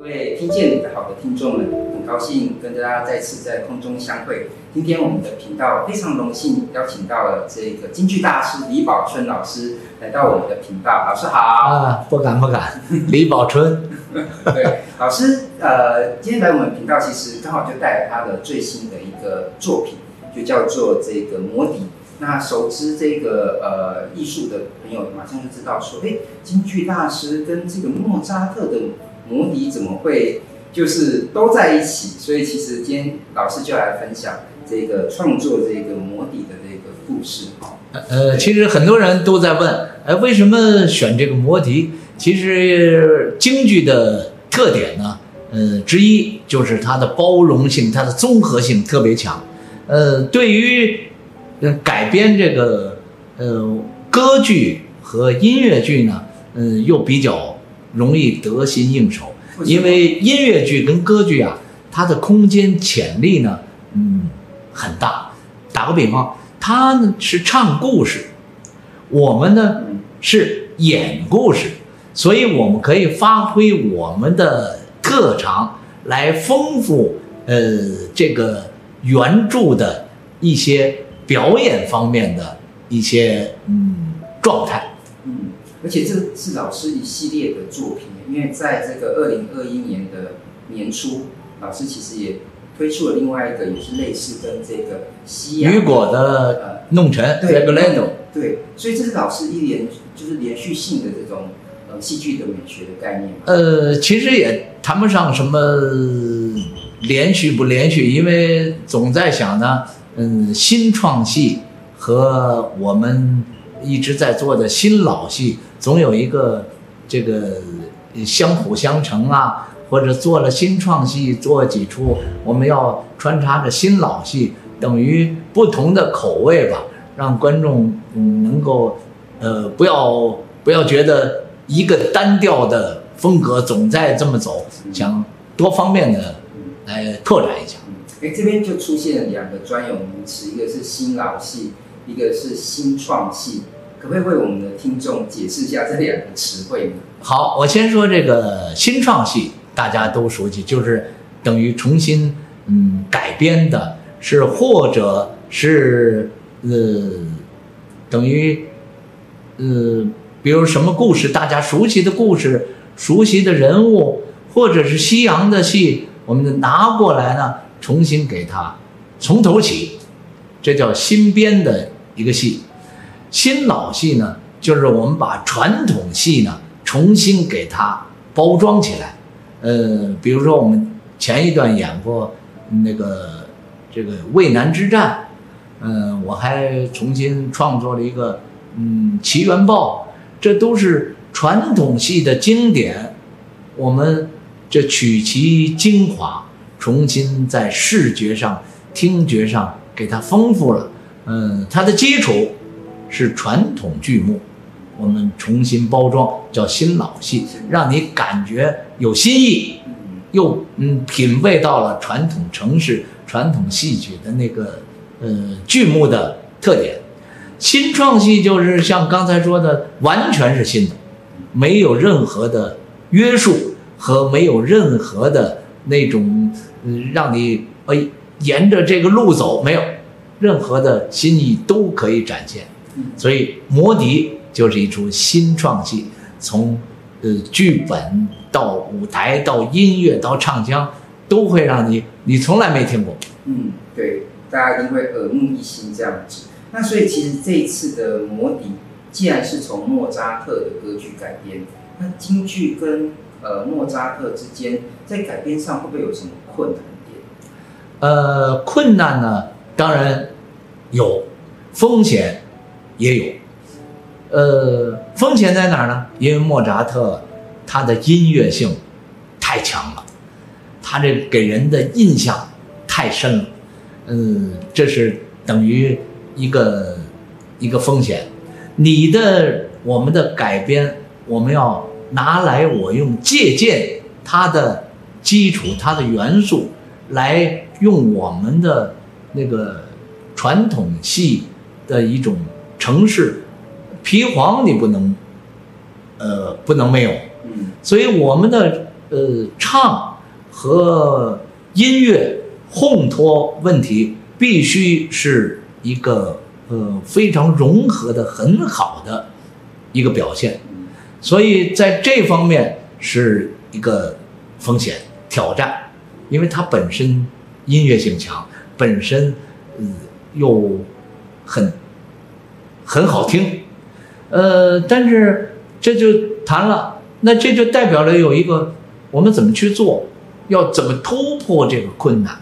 各位听见的好的听众们，很高兴跟大家再次在空中相会。今天我们的频道非常荣幸邀请到了这个京剧大师李宝春老师来到我们的频道。老师好。啊，不敢不敢，李宝春。对，老师，呃，今天来我们频道，其实刚好就带来他的最新的一个作品，就叫做这个《魔笛》。那熟知这个呃艺术的朋友，马上就知道说，哎，京剧大师跟这个莫扎特的。魔笛怎么会就是都在一起？所以其实今天老师就来分享这个创作这个魔笛的这个故事。呃，其实很多人都在问，哎，为什么选这个魔笛？其实京剧的特点呢，呃，之一就是它的包容性，它的综合性特别强。呃，对于改编这个呃歌剧和音乐剧呢，嗯、呃，又比较。容易得心应手，因为音乐剧跟歌剧啊，它的空间潜力呢，嗯，很大。打个比方，他呢是唱故事，我们呢是演故事，所以我们可以发挥我们的特长来丰富呃这个原著的一些表演方面的一些嗯状态。而且这是老师一系列的作品，因为在这个二零二一年的年初，老师其实也推出了另外一个也是类似跟这个西洋雨果的呃弄臣对 Rigoletto 对，所以这是老师一连就是连续性的这种呃戏剧的美学的概念。呃，其实也谈不上什么连续不连续，因为总在想呢，嗯，新创戏和我们一直在做的新老戏。总有一个这个相辅相成啊，或者做了新创戏做几出，我们要穿插着新老戏，等于不同的口味吧，让观众嗯能够呃不要不要觉得一个单调的风格总在这么走，想多方面的来拓展一下。哎，这边就出现了两个专有名词，一个是新老戏，一个是新创戏。可不可以为我们的听众解释一下这两个词汇呢？好，我先说这个新创戏，大家都熟悉，就是等于重新嗯改编的，是或者是呃等于呃比如什么故事，大家熟悉的故事、熟悉的人物，或者是西洋的戏，我们拿过来呢，重新给它从头起，这叫新编的一个戏。新老戏呢，就是我们把传统戏呢重新给它包装起来。呃，比如说我们前一段演过那个这个渭南之战，嗯、呃，我还重新创作了一个嗯《奇缘报》，这都是传统戏的经典。我们这取其精华，重新在视觉上、听觉上给它丰富了。嗯、它的基础。是传统剧目，我们重新包装叫新老戏，让你感觉有新意，又嗯品味到了传统城市、传统戏曲的那个呃剧目的特点。新创戏就是像刚才说的，完全是新的，没有任何的约束和没有任何的那种让你哎沿着这个路走，没有任何的新意都可以展现。所以，魔笛就是一出新创戏，从呃剧本到舞台到音乐到唱腔，都会让你你从来没听过。嗯，对，大家一定会耳目一新这样子。那所以，其实这一次的魔笛，既然是从莫扎特的歌剧改编，那京剧跟呃莫扎特之间在改编上会不会有什么困难点？呃，困难呢，当然有，风险。也有，呃，风险在哪儿呢？因为莫扎特他的音乐性太强了，他这给人的印象太深了，嗯，这是等于一个一个风险。你的我们的改编，我们要拿来我用借鉴它的基础、它的元素，来用我们的那个传统戏的一种。程式，皮黄你不能，呃，不能没有。所以我们的呃，唱和音乐烘托问题必须是一个呃非常融合的很好的一个表现，所以在这方面是一个风险挑战，因为它本身音乐性强，本身嗯又很很好听，呃，但是这就谈了。那这就代表了有一个，我们怎么去做，要怎么突破这个困难，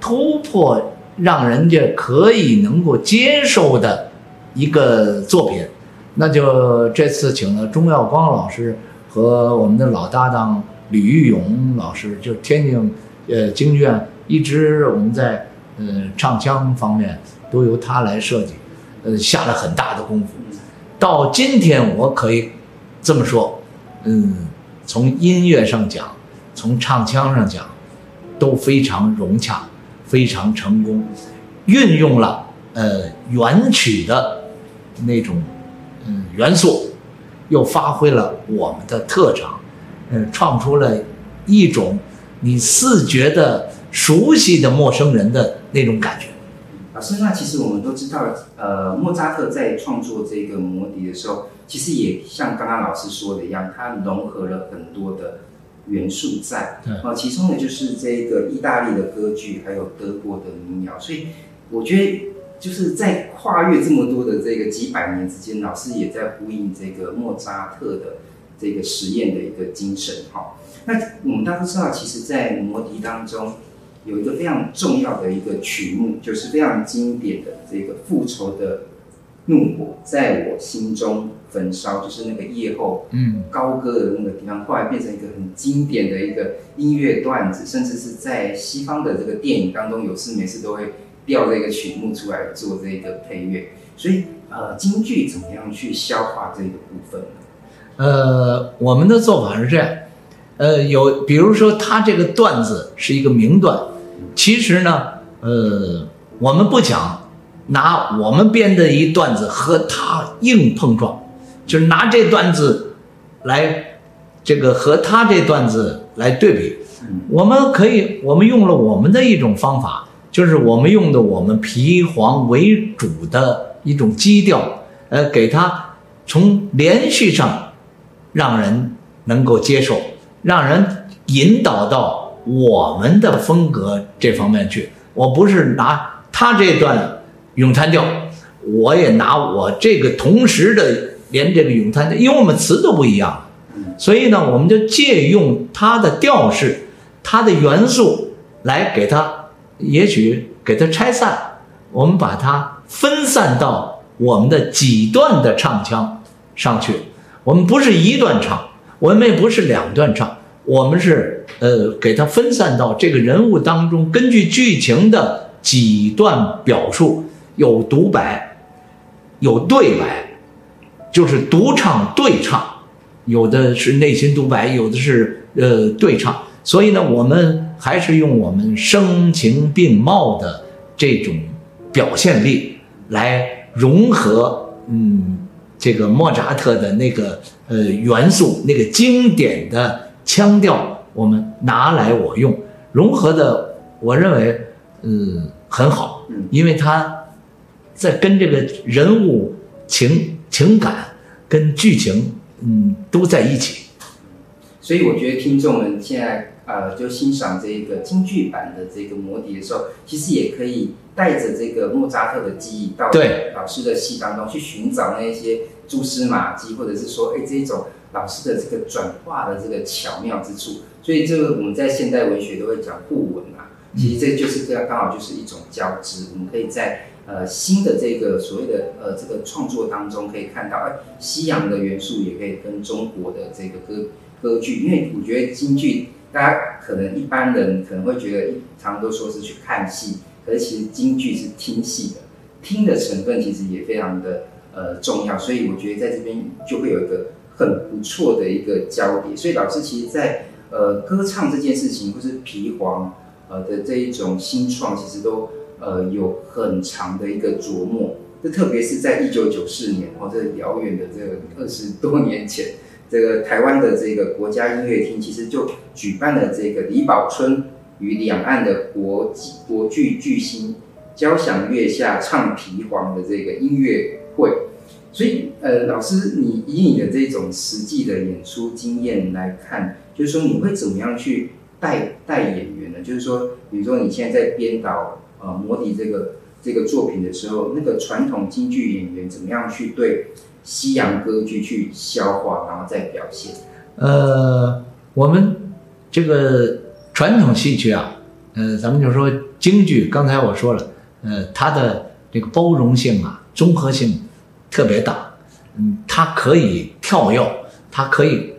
突破让人家可以能够接受的一个作品，那就这次请了钟耀光老师和我们的老搭档吕玉勇老师，就天津呃京剧院一直我们在呃唱腔方面都由他来设计，呃下了很大的功夫，到今天我可以这么说。嗯，从音乐上讲，从唱腔上讲，都非常融洽，非常成功，运用了呃原曲的那种嗯元素，又发挥了我们的特长，嗯、呃，创出了一种你似觉的熟悉的陌生人的那种感觉。老师，那其实我们都知道，呃，莫扎特在创作这个魔笛的时候，其实也像刚刚老师说的一样，他融合了很多的元素在。对。呃，其中呢就是这个意大利的歌剧，还有德国的民谣。所以我觉得就是在跨越这么多的这个几百年之间，老师也在呼应这个莫扎特的这个实验的一个精神。哈，那我们大家都知道，其实，在魔笛当中。有一个非常重要的一个曲目，就是非常经典的这个复仇的怒火在我心中焚烧，就是那个夜后嗯高歌的那个地方，后来变成一个很经典的一个音乐段子，甚至是在西方的这个电影当中，有事没事都会调这个曲目出来做这个配乐。所以呃，京剧怎么样去消化这个部分呢？呃，我们的做法是这样。呃，有，比如说他这个段子是一个名段，其实呢，呃，我们不讲拿我们编的一段子和他硬碰撞，就是拿这段子来这个和他这段子来对比。我们可以，我们用了我们的一种方法，就是我们用的我们皮黄为主的一种基调，呃，给他从连续上让人能够接受。让人引导到我们的风格这方面去。我不是拿他这段咏叹调，我也拿我这个同时的连这个咏叹调，因为我们词都不一样，所以呢，我们就借用他的调式、他的元素来给他，也许给他拆散，我们把它分散到我们的几段的唱腔上去。我们不是一段唱。我们也不是两段唱，我们是呃给它分散到这个人物当中，根据剧情的几段表述，有独白，有对白，就是独唱对唱，有的是内心独白，有的是呃对唱。所以呢，我们还是用我们声情并茂的这种表现力来融合，嗯。这个莫扎特的那个呃元素，那个经典的腔调，我们拿来我用，融合的，我认为嗯很好，因为它在跟这个人物情情感跟剧情嗯都在一起，所以我觉得听众们现在。呃，就欣赏这个京剧版的这个魔笛的时候，其实也可以带着这个莫扎特的记忆到老师的戏当中去寻找那些蛛丝马迹，或者是说，哎，这种老师的这个转化的这个巧妙之处。所以，这个我们在现代文学都会讲互文嘛，其实这就是这样，刚好就是一种交织。我们可以在呃新的这个所谓的呃这个创作当中，可以看到，哎，西洋的元素也可以跟中国的这个歌歌剧，因为我觉得京剧。大家可能一般人可能会觉得，常常都说是去看戏，可是其实京剧是听戏的，听的成分其实也非常的呃重要，所以我觉得在这边就会有一个很不错的一个交叠。所以老师其实在，呃歌唱这件事情，或是皮黄呃的这一种新创，其实都呃有很长的一个琢磨。这特别是在一九九四年，哦，这遥远的这个二十多年前。这个台湾的这个国家音乐厅其实就举办了这个李宝春与两岸的国际国剧巨星交响乐下唱皮黄的这个音乐会。所以，呃，老师，你以你的这种实际的演出经验来看，就是说你会怎么样去带带演员呢？就是说，比如说你现在在编导呃魔笛这个这个作品的时候，那个传统京剧演员怎么样去对西洋歌剧去消化，然后再表现？呃，我们这个传统戏曲啊，呃，咱们就说京剧，刚才我说了，呃，它的这个包容性啊，综合性。特别大，嗯，它可以跳跃，它可以，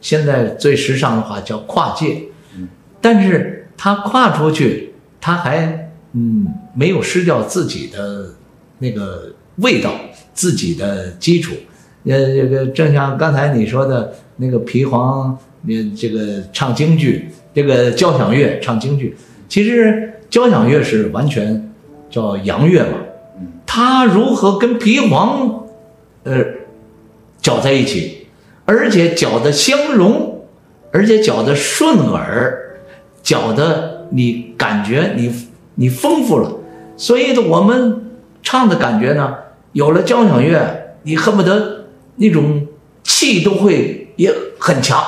现在最时尚的话叫跨界，嗯，但是它跨出去，它还嗯没有失掉自己的那个味道，自己的基础，呃，这个正像刚才你说的那个皮黄，你这个唱京剧，这个交响乐唱京剧，其实交响乐是完全叫洋乐嘛。它如何跟皮黄，呃，搅在一起，而且搅得相融，而且搅得顺耳，搅得你感觉你你丰富了，所以呢，我们唱的感觉呢，有了交响乐，你恨不得那种气都会也很强，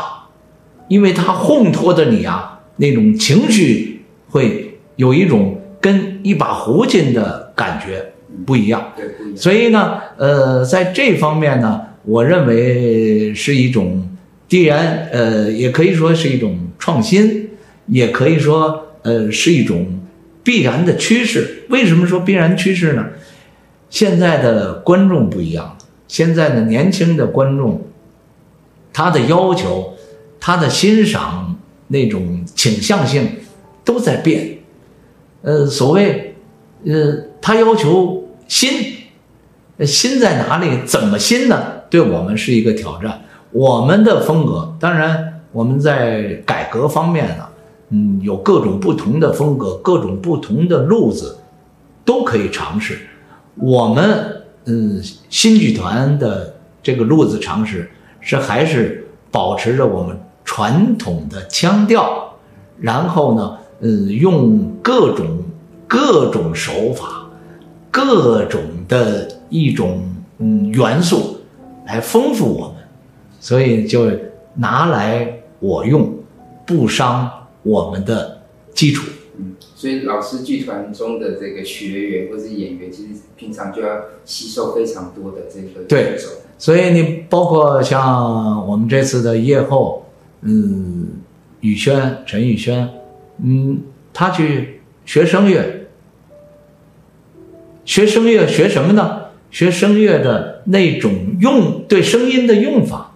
因为它烘托着你啊，那种情绪会有一种跟一把胡琴的感觉。不一样，所以呢，呃，在这方面呢，我认为是一种，既然呃，也可以说是一种创新，也可以说呃，是一种必然的趋势。为什么说必然趋势呢？现在的观众不一样，现在的年轻的观众，他的要求，他的欣赏那种倾向性都在变。呃，所谓，呃。他要求新，新在哪里？怎么新呢？对我们是一个挑战。我们的风格，当然我们在改革方面呢，嗯，有各种不同的风格，各种不同的路子，都可以尝试。我们嗯，新剧团的这个路子尝试是还是保持着我们传统的腔调，然后呢，嗯，用各种各种手法。各种的一种嗯元素来丰富我们，所以就拿来我用，不伤我们的基础。嗯，所以老师剧团中的这个学员或者演员，其实平常就要吸收非常多的这个对。所以你包括像我们这次的夜后，嗯，宇轩陈宇轩，嗯，他去学声乐。学声乐学什么呢？学声乐的那种用对声音的用法，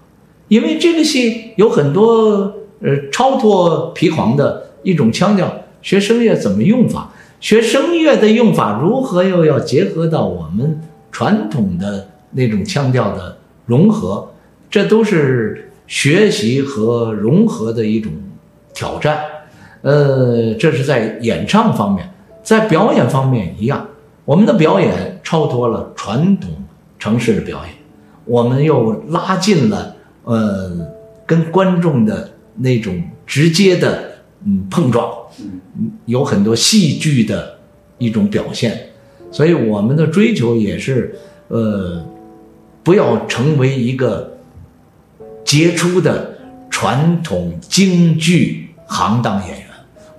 因为这个戏有很多呃超脱皮黄的一种腔调。学声乐怎么用法？学声乐的用法如何又要结合到我们传统的那种腔调的融合？这都是学习和融合的一种挑战。呃，这是在演唱方面，在表演方面一样。我们的表演超脱了传统城市的表演，我们又拉近了呃跟观众的那种直接的嗯碰撞，嗯，有很多戏剧的一种表现，所以我们的追求也是呃不要成为一个杰出的传统京剧行当演员，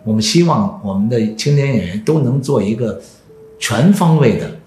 我们希望我们的青年演员都能做一个。全方位的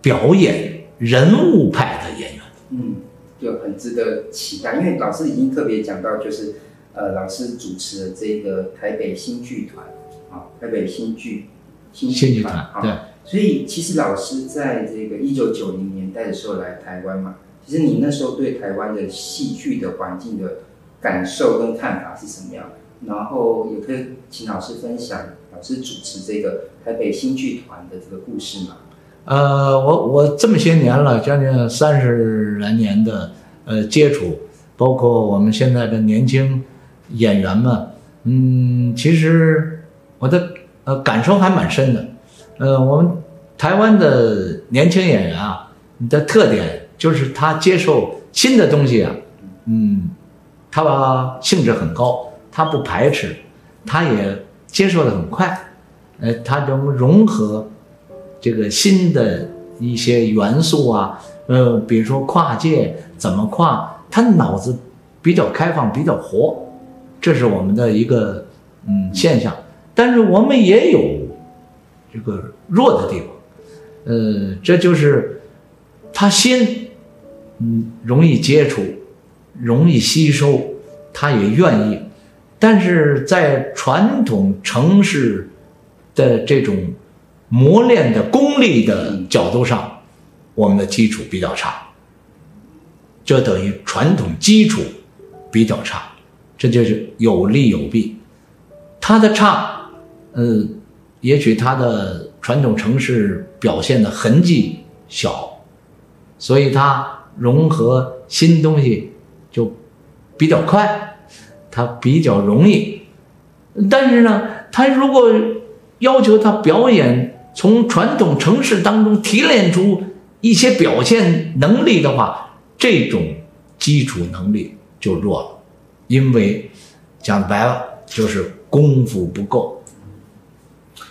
表演人物派的演员，嗯，就很值得期待。因为老师已经特别讲到，就是呃，老师主持的这个台北新剧团啊，台北新剧新剧团啊，对。所以其实老师在这个一九九零年代的时候来台湾嘛，其实你那时候对台湾的戏剧的环境的感受跟看法是什么样？然后也可以请老师分享老师主持这个台北新剧团的这个故事吗？呃，我我这么些年了，将近三十来年的呃接触，包括我们现在的年轻演员们，嗯，其实我的呃感受还蛮深的。呃，我们台湾的年轻演员啊，的特点就是他接受新的东西啊，嗯，他吧兴致很高，他不排斥，他也接受的很快，呃，他能融合这个新的一些元素啊，呃，比如说跨界怎么跨，他脑子比较开放，比较活，这是我们的一个嗯现象。但是我们也有这个弱的地方，呃，这就是他先嗯容易接触，容易吸收，他也愿意，但是在传统城市的这种磨练的功力的角度上，我们的基础比较差，这等于传统基础比较差，这就是有利有弊，他的差。嗯，也许他的传统城市表现的痕迹小，所以他融合新东西就比较快，他比较容易。但是呢，他如果要求他表演从传统城市当中提炼出一些表现能力的话，这种基础能力就弱了，因为讲白了就是功夫不够。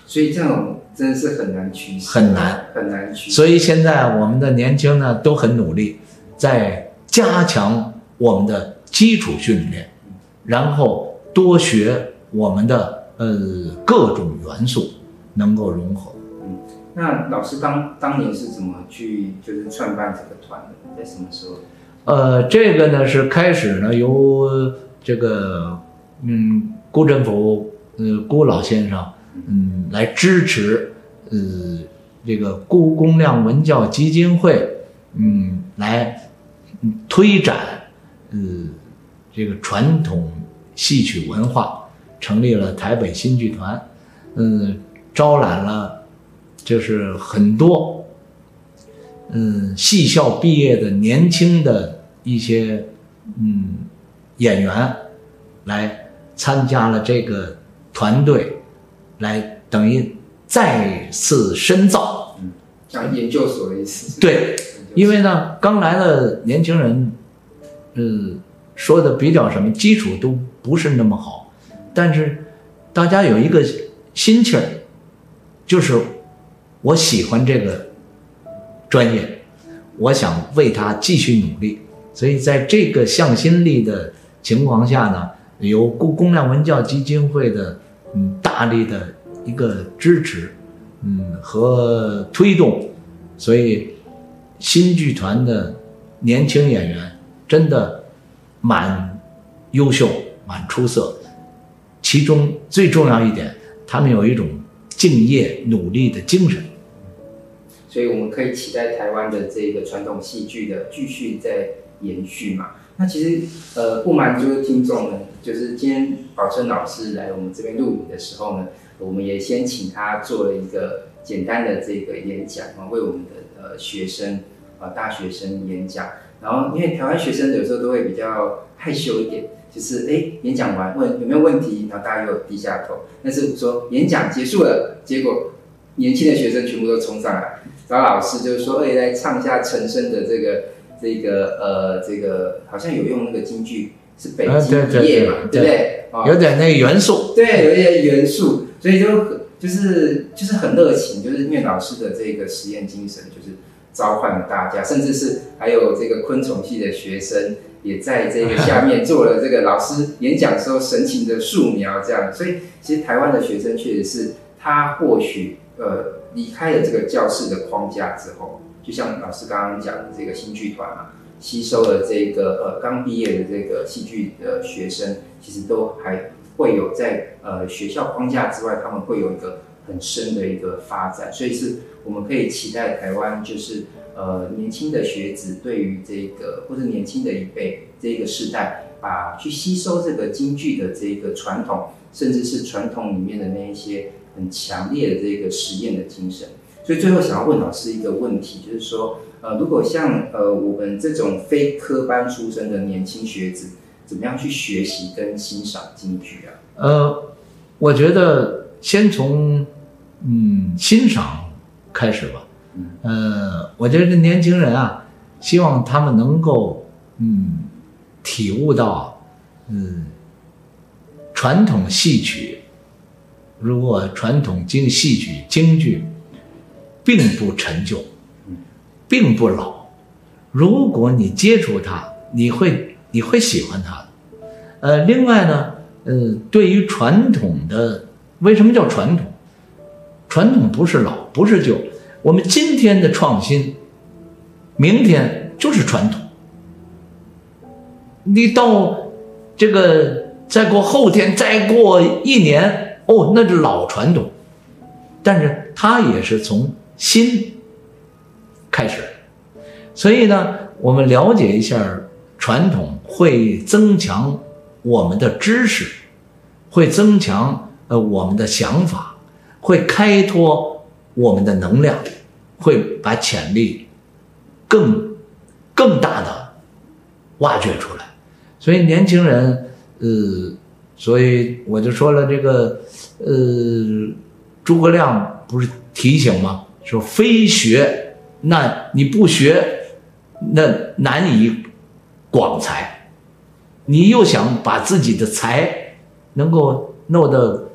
所以这种真是很难取舍，很难很难取。所以现在我们的年轻呢都很努力，在加强我们的基础训练，然后多学我们的呃各种元素，能够融合。嗯，那老师当当年是怎么去就是创办这个团的？在什么时候？呃，这个呢是开始呢由这个嗯辜振甫呃辜老先生。嗯，来支持，呃，这个辜公亮文教基金会，嗯，来推展，呃，这个传统戏曲文化，成立了台北新剧团，嗯，招揽了，就是很多，嗯，戏校毕业的年轻的一些，嗯，演员，来参加了这个团队。来等于再次深造，嗯，像研究所的意思。对，因为呢，刚来的年轻人，嗯，说的比较什么，基础都不是那么好，但是大家有一个心气儿，就是我喜欢这个专业，我想为他继续努力，所以在这个向心力的情况下呢，由公公亮文教基金会的。嗯，大力的一个支持，嗯和推动，所以新剧团的年轻演员真的蛮优秀、蛮出色。其中最重要一点，他们有一种敬业努力的精神。所以我们可以期待台湾的这个传统戏剧的继续在延续嘛。那其实呃不瞒诸位听众呢，就是今天宝春老师来我们这边录影的时候呢，我们也先请他做了一个简单的这个演讲啊，为我们的呃学生啊大学生演讲。然后因为台湾学生有时候都会比较害羞一点，就是哎演讲完问有没有问题，然后大家又低下头。但是我说演讲结束了，结果年轻的学生全部都冲上来找老师，就是说哎来唱一下陈升的这个。这个呃，这个好像有用那个京剧是北京一夜嘛，对不对？有点那个元素，对，有一些元素，所以就就是就是很热情，就是因为老师的这个实验精神，就是召唤了大家，甚至是还有这个昆虫系的学生也在这个下面做了这个老师演讲时候神情的素描，这样。所以其实台湾的学生确实是他或许呃离开了这个教室的框架之后。就像老师刚刚讲的这个新剧团啊，吸收了这个呃刚毕业的这个戏剧的学生，其实都还会有在呃学校框架之外，他们会有一个很深的一个发展，所以是我们可以期待台湾就是呃年轻的学子对于这个或者年轻的一辈这个世代，把去吸收这个京剧的这个传统，甚至是传统里面的那一些很强烈的这个实验的精神。所以最后想要问老师一个问题，就是说，呃，如果像呃我们这种非科班出身的年轻学子，怎么样去学习跟欣赏京剧啊？呃，我觉得先从嗯欣赏开始吧。嗯，呃，我觉得这年轻人啊，希望他们能够嗯体悟到，嗯，传统戏曲，如果传统京戏曲京剧，并不陈旧，并不老。如果你接触它，你会你会喜欢它的。呃，另外呢，呃，对于传统的，为什么叫传统？传统不是老，不是旧。我们今天的创新，明天就是传统。你到这个再过后天，再过一年，哦，那是老传统。但是它也是从新开始。所以呢，我们了解一下传统，会增强我们的知识，会增强呃我们的想法，会开拓我们的能量，会把潜力更更大的挖掘出来。所以年轻人，呃，所以我就说了这个，呃，诸葛亮不是提醒吗？说非学，那你不学。那难以广才，你又想把自己的才能够弄得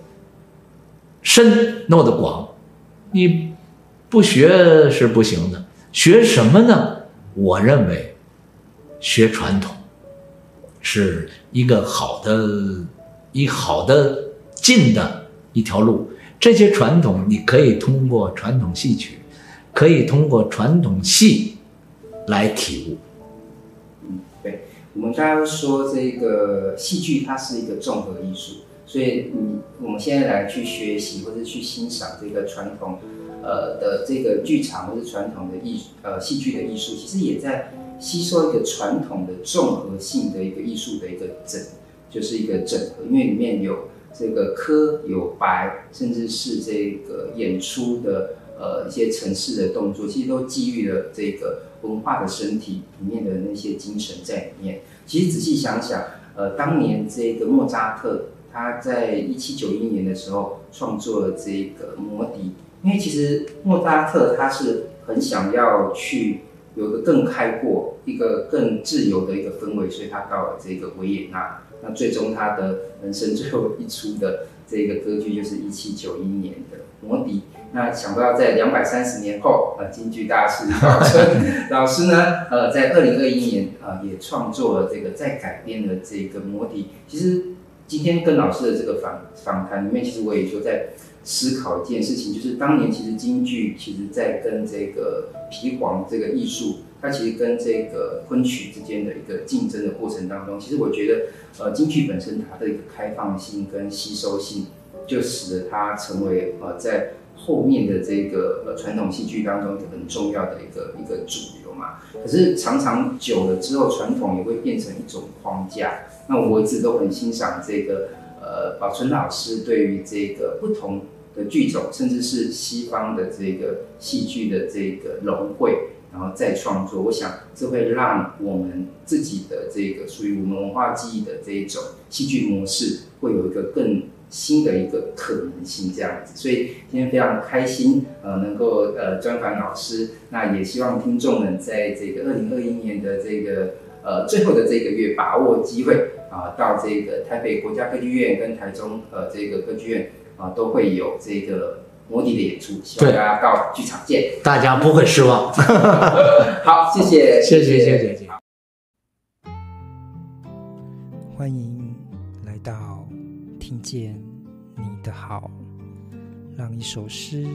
深、弄得广，你不学是不行的。学什么呢？我认为学传统是一个好的、一好的进的一条路。这些传统你可以通过传统戏曲，可以通过传统戏。来体悟。嗯，对，我们刚刚说这个戏剧它是一个综合艺术，所以你，我们现在来去学习或者去欣赏这个传统，呃的这个剧场或者传统的艺呃戏剧的艺术，其实也在吸收一个传统的综合性的一个艺术的一个整，就是一个整合，因为里面有这个科有白，甚至是这个演出的。呃，一些城市的动作，其实都基于了这个文化的身体里面的那些精神在里面。其实仔细想想，呃，当年这个莫扎特他在一七九一年的时候创作了这个《魔笛》，因为其实莫扎特他是很想要去有个更开阔、一个更自由的一个氛围，所以他到了这个维也纳。那最终他的人生最后一出的这个歌剧就是一七九一年的《魔笛》。那想不到在两百三十年后，呃，京剧大师宝春 老师呢，呃，在二零二一年，呃，也创作了这个再改编的这个《魔笛》。其实今天跟老师的这个访访谈里面，其实我也就在思考一件事情，就是当年其实京剧其实在跟这个皮黄这个艺术，它其实跟这个昆曲之间的一个竞争的过程当中，其实我觉得，呃，京剧本身它的一个开放性跟吸收性，就使得它成为呃在。后面的这个呃传统戏剧当中很重要的一个一个主流嘛，可是常常久了之后，传统也会变成一种框架。那我一直都很欣赏这个呃宝存老师对于这个不同的剧种，甚至是西方的这个戏剧的这个融汇，然后再创作。我想这会让我们自己的这个属于我们文化记忆的这一种戏剧模式，会有一个更。新的一个可能性这样子，所以今天非常开心，呃，能够呃专访老师，那也希望听众们在这个二零二一年的这个呃最后的这个月，把握机会啊、到这个台北国家歌剧院跟台中呃这个歌剧院啊、都会有这个模拟的演出，希望大家到剧场见，大家不会失望。好，谢，谢谢，谢谢，谢谢。见你。的好，让一首诗、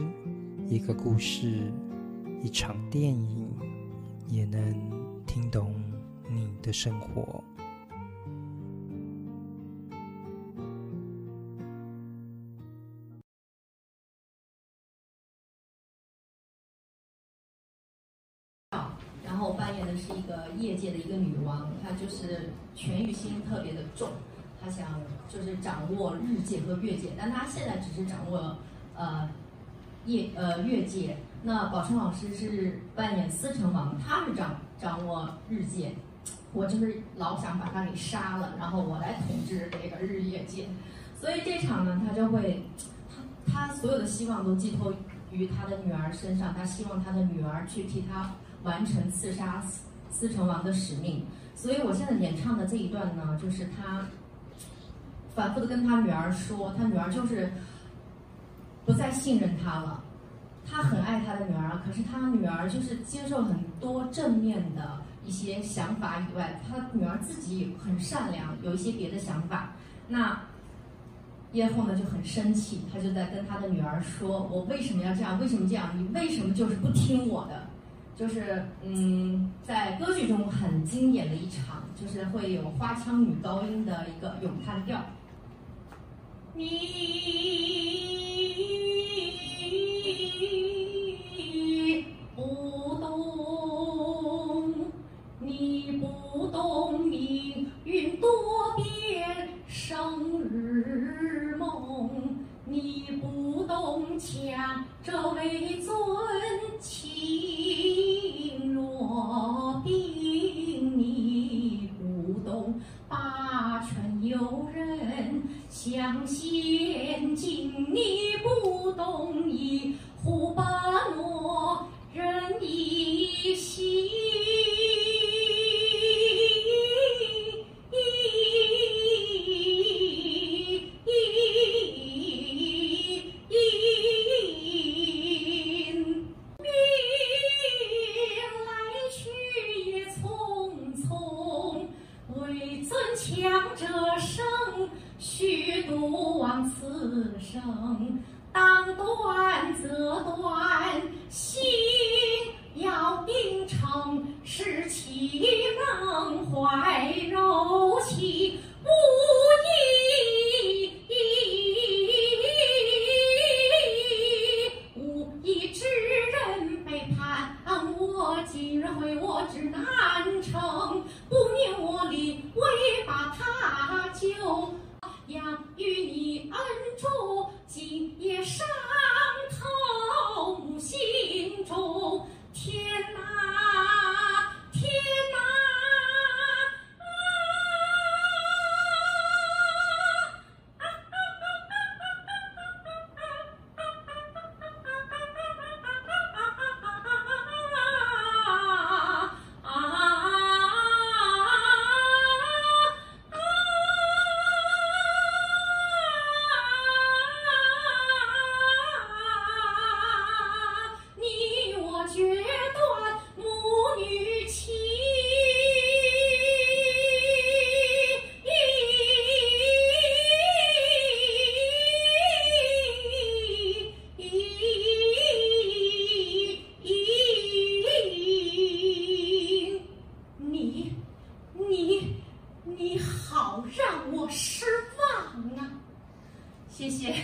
一个故事、一场电影，也能听懂你的生活。然后我扮演的是一个业界的一个女王，她就是权欲心特别的重。他想就是掌握日界和月界，但他现在只是掌握呃业呃月界。那宝春老师是扮演司城王，他是掌掌握日界。我就是老想把他给杀了，然后我来统治这个日月界。所以这场呢，他就会他他所有的希望都寄托于他的女儿身上，他希望他的女儿去替他完成刺杀司城王的使命。所以我现在演唱的这一段呢，就是他。反复的跟他女儿说，他女儿就是不再信任他了。他很爱他的女儿，可是他女儿就是接受很多正面的一些想法以外，他女儿自己很善良，有一些别的想法。那叶后呢就很生气，他就在跟他的女儿说：“我为什么要这样？为什么这样？你为什么就是不听我的？”就是嗯，在歌剧中很经典的一场，就是会有花腔女高音的一个咏叹调。你不懂，你不懂命运多变，生日梦，你不懂强者为尊，相献金，你你，你好让我失望啊！谢谢。